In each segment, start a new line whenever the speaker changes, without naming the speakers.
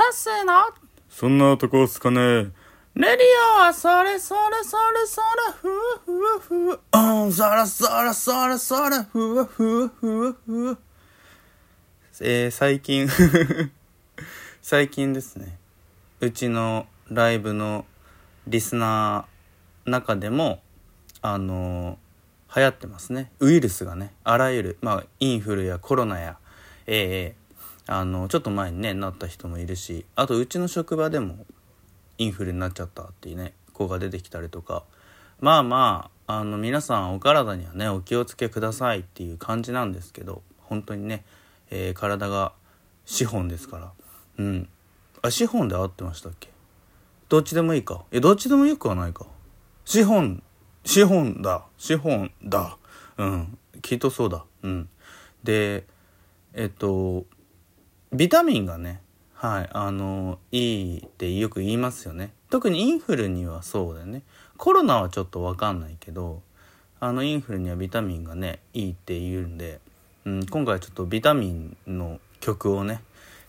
さっせーな。
そんなとこっすかね。
レディオはそれそれそれそれふわふわふわ。うん、そらそらそらそらふわふわふわふわ。
えー、最近 最近ですね。うちのライブのリスナー中でも、あのー流行ってますね。ウイルスがね、あらゆる、まあ、インフルやコロナや、えーあの、ちょっと前にね、なった人もいるし、あとうちの職場でもインフルになっちゃったっていうね、子が出てきたりとか、まあまあ、あの、皆さんお体にはね、お気をつけくださいっていう感じなんですけど、本当にね、えー体が資本ですから。うん。あ、資本で合ってましたっけ？どっちでもいいか。え、どっちでもよくはないか。資本、資本だ。資本だ。うん。きっとそうだ。うん。で、えっと、ビタミンがね、はい、あの、いいってよく言いますよね。特にインフルにはそうだよね。コロナはちょっとわかんないけど、あの、インフルにはビタミンがね、いいって言うんで、うん、今回はちょっとビタミンの曲をね、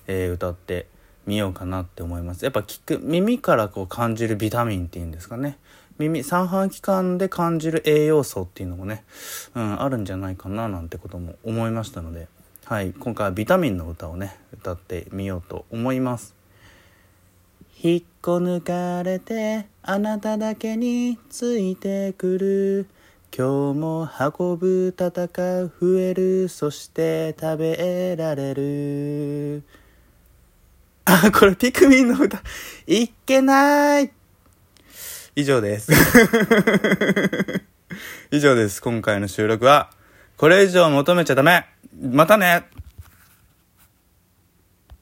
えー歌ってみようかなって思います。やっぱ聞く、耳からこう感じるビタミンっていうんですかね。耳、三半規管で感じる栄養素っていうのもね、うん、あるんじゃないかななんてことも思いましたので、はい、今回はビタミンの歌をね、歌ってみようと思います。引っこ抜かれてあなただけについてくる。今日も運ぶ戦う増える。そして食べられる。あこれピクミンの歌。いっけない。以上です。以上です。今回の収録はこれ以上求めちゃダメ。またね。